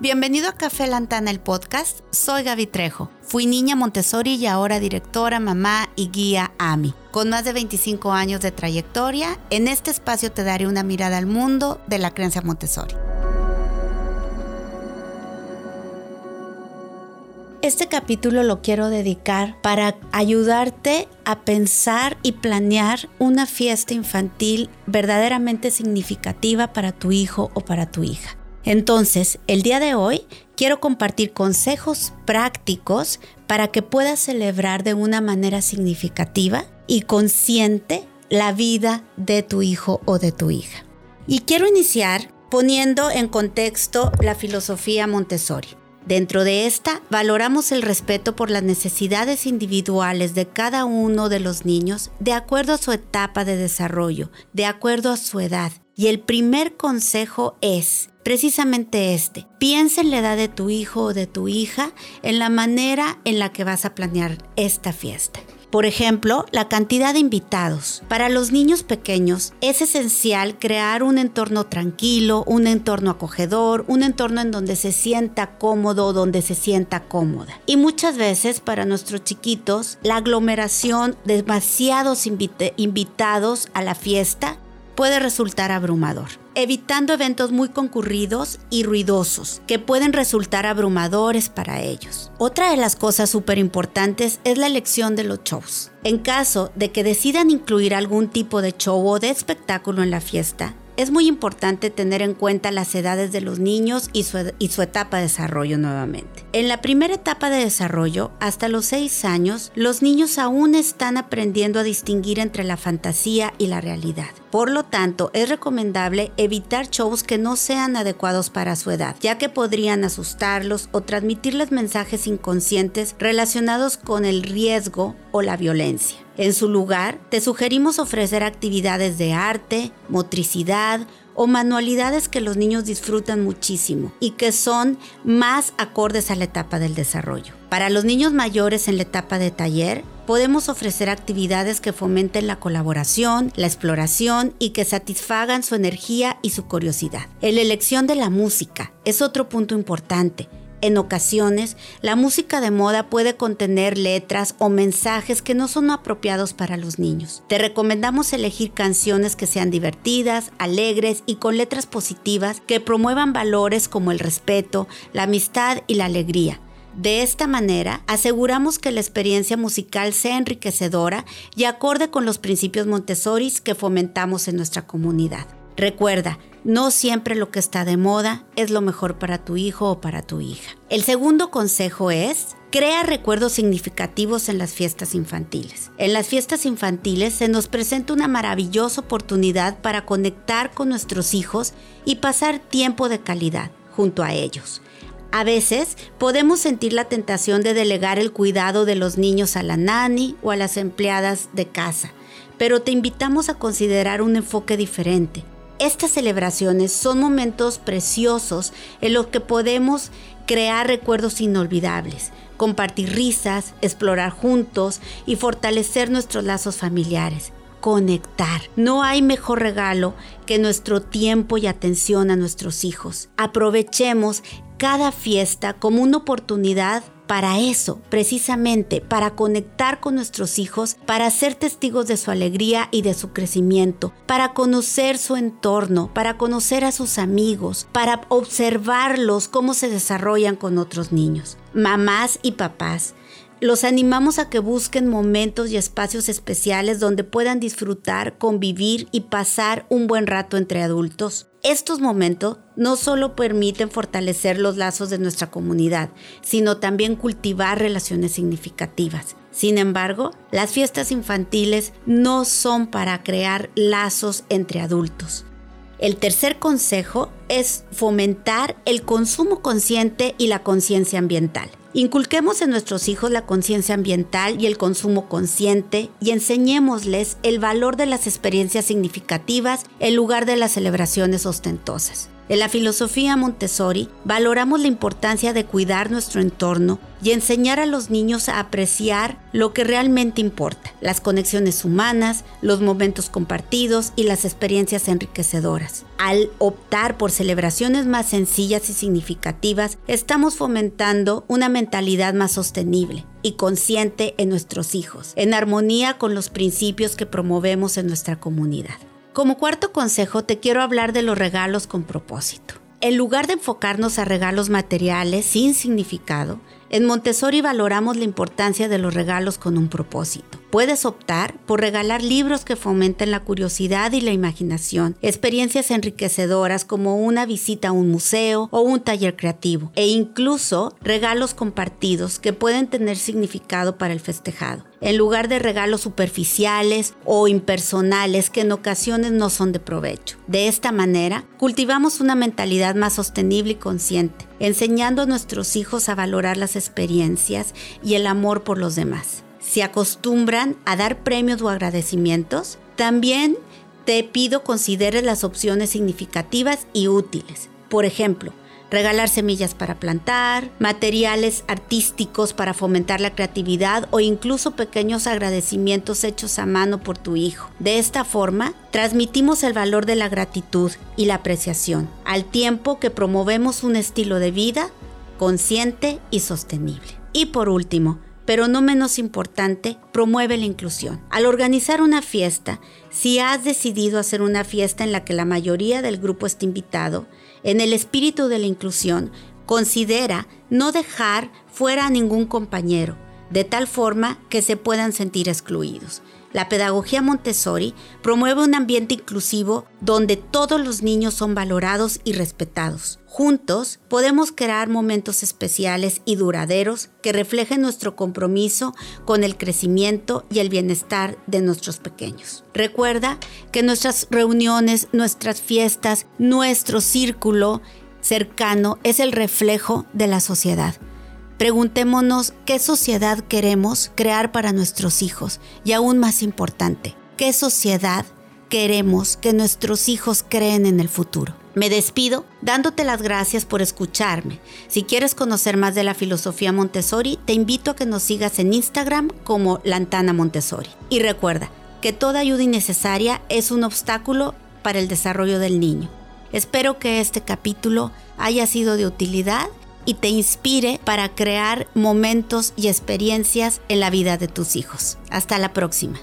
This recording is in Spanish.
Bienvenido a Café Lantana, el podcast. Soy Gaby Trejo. Fui niña Montessori y ahora directora, mamá y guía AMI. Con más de 25 años de trayectoria, en este espacio te daré una mirada al mundo de la creencia Montessori. Este capítulo lo quiero dedicar para ayudarte a pensar y planear una fiesta infantil verdaderamente significativa para tu hijo o para tu hija. Entonces, el día de hoy quiero compartir consejos prácticos para que puedas celebrar de una manera significativa y consciente la vida de tu hijo o de tu hija. Y quiero iniciar poniendo en contexto la filosofía Montessori. Dentro de esta, valoramos el respeto por las necesidades individuales de cada uno de los niños de acuerdo a su etapa de desarrollo, de acuerdo a su edad. Y el primer consejo es, precisamente este. Piensa en la edad de tu hijo o de tu hija, en la manera en la que vas a planear esta fiesta. Por ejemplo, la cantidad de invitados. Para los niños pequeños es esencial crear un entorno tranquilo, un entorno acogedor, un entorno en donde se sienta cómodo, donde se sienta cómoda. Y muchas veces para nuestros chiquitos, la aglomeración de demasiados invitados a la fiesta puede resultar abrumador, evitando eventos muy concurridos y ruidosos que pueden resultar abrumadores para ellos. Otra de las cosas súper importantes es la elección de los shows. En caso de que decidan incluir algún tipo de show o de espectáculo en la fiesta, es muy importante tener en cuenta las edades de los niños y su, etapa de desarrollo nuevamente. En la primera etapa de desarrollo, hasta los 6 años, los niños aún están aprendiendo a distinguir entre la fantasía y la realidad. Por lo tanto, es recomendable evitar shows que no sean adecuados para su edad, ya que podrían asustarlos o transmitirles mensajes inconscientes relacionados con el riesgo o la violencia. En su lugar, te sugerimos ofrecer actividades de arte, motricidad o manualidades que los niños disfrutan muchísimo y que son más acordes a la etapa del desarrollo. Para los niños mayores en la etapa de taller, podemos ofrecer actividades que fomenten la colaboración, la exploración y que satisfagan su energía y su curiosidad. La elección de la música es otro punto importante en ocasiones, la música de moda puede contener letras o mensajes que no son apropiados para los niños. Te recomendamos elegir canciones que sean divertidas, alegres y con letras positivas que promuevan valores como el respeto, la amistad y la alegría. De esta manera, aseguramos que la experiencia musical sea enriquecedora y acorde con los principios Montessori que fomentamos en nuestra comunidad. Recuerda, no siempre lo que está de moda es lo mejor para tu hijo o para tu hija. El segundo consejo es, crea recuerdos significativos en las fiestas infantiles. En las fiestas infantiles se nos presenta una maravillosa oportunidad para conectar con nuestros hijos y pasar tiempo de calidad junto a ellos. A veces podemos sentir la tentación de delegar el cuidado de los niños a la nani o a las empleadas de casa, pero te invitamos a considerar un enfoque diferente estas celebraciones son momentos preciosos en los que podemos crear recuerdos inolvidables, compartir risas, explorar juntos y fortalecer nuestros lazos familiares. Conectar. No hay mejor regalo que nuestro tiempo y atención a nuestros hijos. Aprovechemos cada fiesta como una oportunidad para eso, precisamente, para conectar con nuestros hijos, para ser testigos de su alegría y de su crecimiento, para conocer su entorno, para conocer a sus amigos, para observarlos cómo se desarrollan con otros niños. Mamás y papás, los animamos a que busquen momentos y espacios especiales donde puedan disfrutar, convivir y pasar un buen rato entre adultos. Estos momentos no solo permiten fortalecer los lazos de nuestra comunidad, sino también cultivar relaciones significativas. Sin embargo, las fiestas infantiles no son para crear lazos entre adultos. El tercer consejo es fomentar el consumo consciente y la conciencia ambiental. Inculquemos en nuestros hijos la conciencia ambiental y el consumo consciente y enseñémosles el valor de las experiencias significativas en lugar de las celebraciones ostentosas. En la filosofía Montessori valoramos la importancia de cuidar nuestro entorno y enseñar a los niños a apreciar lo que realmente importa, las conexiones humanas, los momentos compartidos y las experiencias enriquecedoras. Al optar por celebraciones más sencillas y significativas, estamos fomentando una mentalidad más sostenible y consciente en nuestros hijos, en armonía con los principios que promovemos en nuestra comunidad. Como cuarto consejo te quiero hablar de los regalos con propósito. En lugar de enfocarnos a regalos materiales sin significado, en Montessori valoramos la importancia de los regalos con un propósito. Puedes optar por regalar libros que fomenten la curiosidad y la imaginación, experiencias enriquecedoras como una visita a un museo o un taller creativo, e incluso regalos compartidos que pueden tener significado para el festejado, en lugar de regalos superficiales o impersonales que en ocasiones no son de provecho. De esta manera, cultivamos una mentalidad más sostenible y consciente, enseñando a nuestros hijos a valorar las experiencias y el amor por los demás se acostumbran a dar premios o agradecimientos, también te pido consideres las opciones significativas y útiles. Por ejemplo, regalar semillas para plantar, materiales artísticos para fomentar la creatividad o incluso pequeños agradecimientos hechos a mano por tu hijo. De esta forma, transmitimos el valor de la gratitud y la apreciación, al tiempo que promovemos un estilo de vida consciente y sostenible. Y por último, pero no menos importante, promueve la inclusión. Al organizar una fiesta, si has decidido hacer una fiesta en la que la mayoría del grupo esté invitado, en el espíritu de la inclusión, considera no dejar fuera a ningún compañero, de tal forma que se puedan sentir excluidos. La pedagogía Montessori promueve un ambiente inclusivo donde todos los niños son valorados y respetados. Juntos podemos crear momentos especiales y duraderos que reflejen nuestro compromiso con el crecimiento y el bienestar de nuestros pequeños. Recuerda que nuestras reuniones, nuestras fiestas, nuestro círculo cercano es el reflejo de la sociedad. Preguntémonos qué sociedad queremos crear para nuestros hijos y aún más importante, qué sociedad queremos que nuestros hijos creen en el futuro. Me despido dándote las gracias por escucharme. Si quieres conocer más de la filosofía Montessori, te invito a que nos sigas en Instagram como Lantana Montessori. Y recuerda que toda ayuda innecesaria es un obstáculo para el desarrollo del niño. Espero que este capítulo haya sido de utilidad y te inspire para crear momentos y experiencias en la vida de tus hijos. Hasta la próxima.